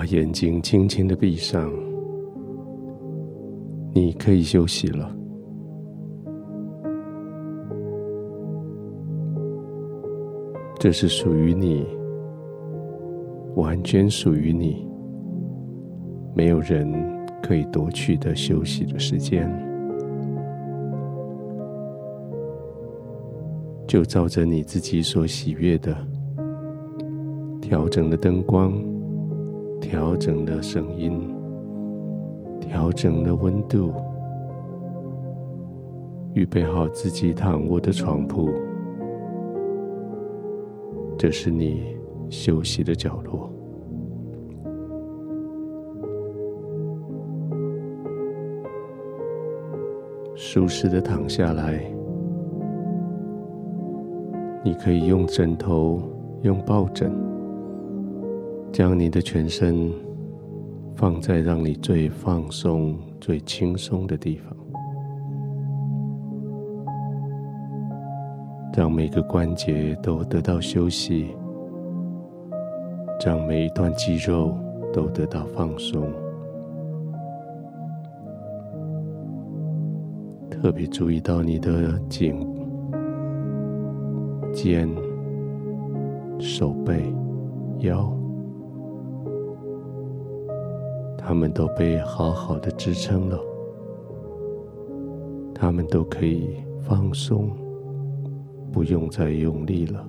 把眼睛轻轻的闭上，你可以休息了。这是属于你，完全属于你，没有人可以夺去的休息的时间。就照着你自己所喜悦的，调整了灯光，调整了声音，调整了温度，预备好自己躺卧的床铺。这是你休息的角落，舒适的躺下来。你可以用枕头、用抱枕，将你的全身放在让你最放松、最轻松的地方，让每个关节都得到休息，让每一段肌肉都得到放松。特别注意到你的颈、肩、手背、腰，他们都被好好的支撑了，他们都可以放松。不用再用力了。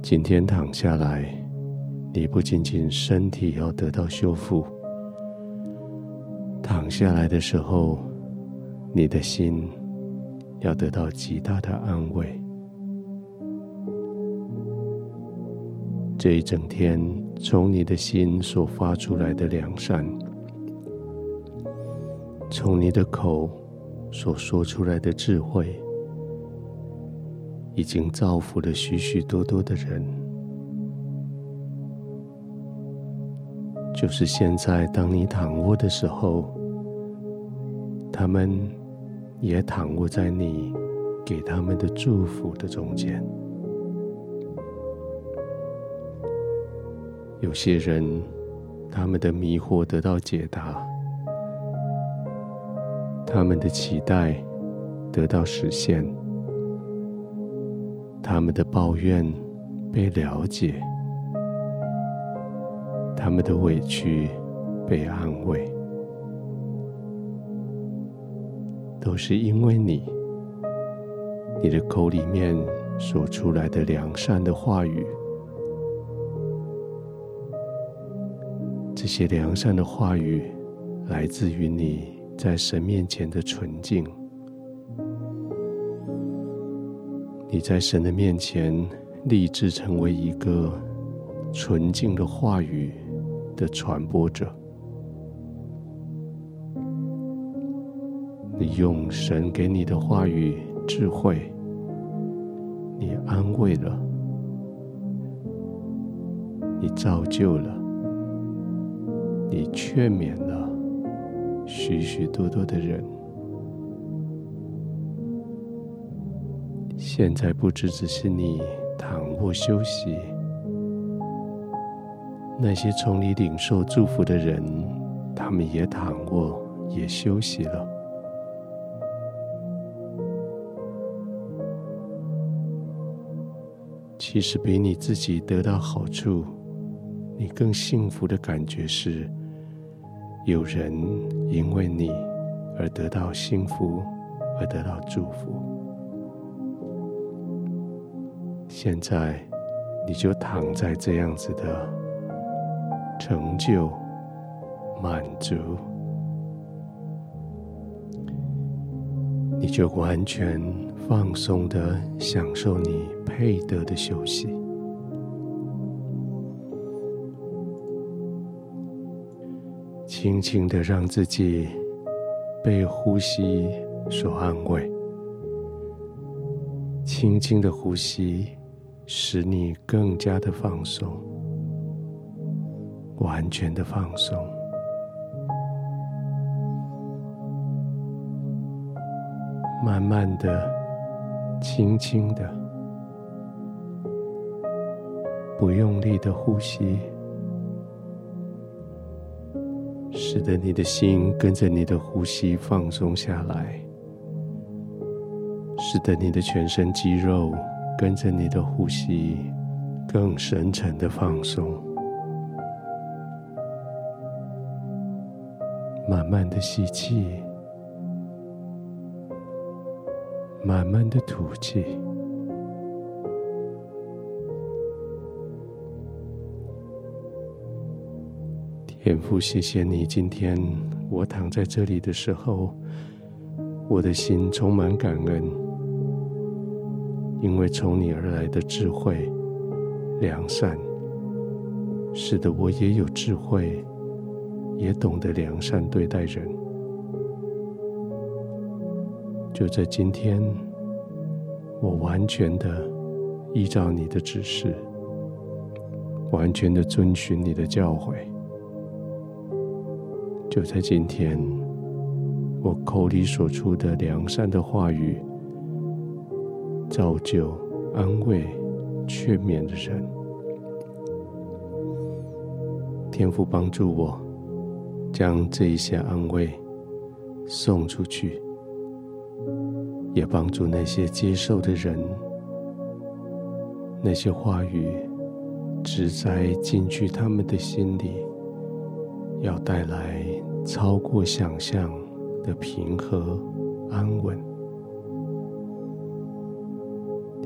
今天躺下来，你不仅仅身体要得到修复，躺下来的时候，你的心要得到极大的安慰。这一整天，从你的心所发出来的良善。从你的口所说出来的智慧，已经造福了许许多多的人。就是现在，当你躺卧的时候，他们也躺卧在你给他们的祝福的中间。有些人，他们的迷惑得到解答。他们的期待得到实现，他们的抱怨被了解，他们的委屈被安慰，都是因为你，你的口里面说出来的良善的话语，这些良善的话语来自于你。在神面前的纯净，你在神的面前立志成为一个纯净的话语的传播者。你用神给你的话语智慧，你安慰了，你造就了，你劝勉了。许许多多的人，现在不只只是你躺卧休息，那些从你领受祝福的人，他们也躺卧，也休息了。其实比你自己得到好处，你更幸福的感觉是。有人因为你而得到幸福，而得到祝福。现在，你就躺在这样子的成就、满足，你就完全放松的享受你配得的休息。轻轻的让自己被呼吸所安慰，轻轻的呼吸使你更加的放松，完全的放松。慢慢的轻轻的、不用力的呼吸，使得你的心跟着你的呼吸放松下来，使得你的全身肌肉跟着你的呼吸更深沉的放松。慢慢的吸气。慢慢的吐气，天父，谢谢你。今天我躺在这里的时候，我的心充满感恩，因为从你而来的智慧、良善，使得我也有智慧，也懂得良善对待人。就在今天，我完全的依照你的指示，完全的遵循你的教诲。就在今天，我口里所出的良善的话语，造就、安慰、劝勉的人。天父帮助我，将这一些安慰送出去。也帮助那些接受的人，那些话语只在进去他们的心里，要带来超过想象的平和安稳。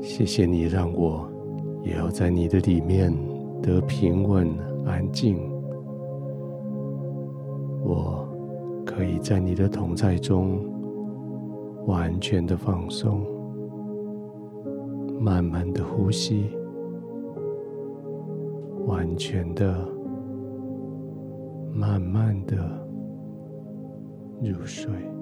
谢谢你让我也要在你的里面得平稳安静，我可以在你的同在中。完全的放松，慢慢的呼吸，完全的、慢慢的入睡。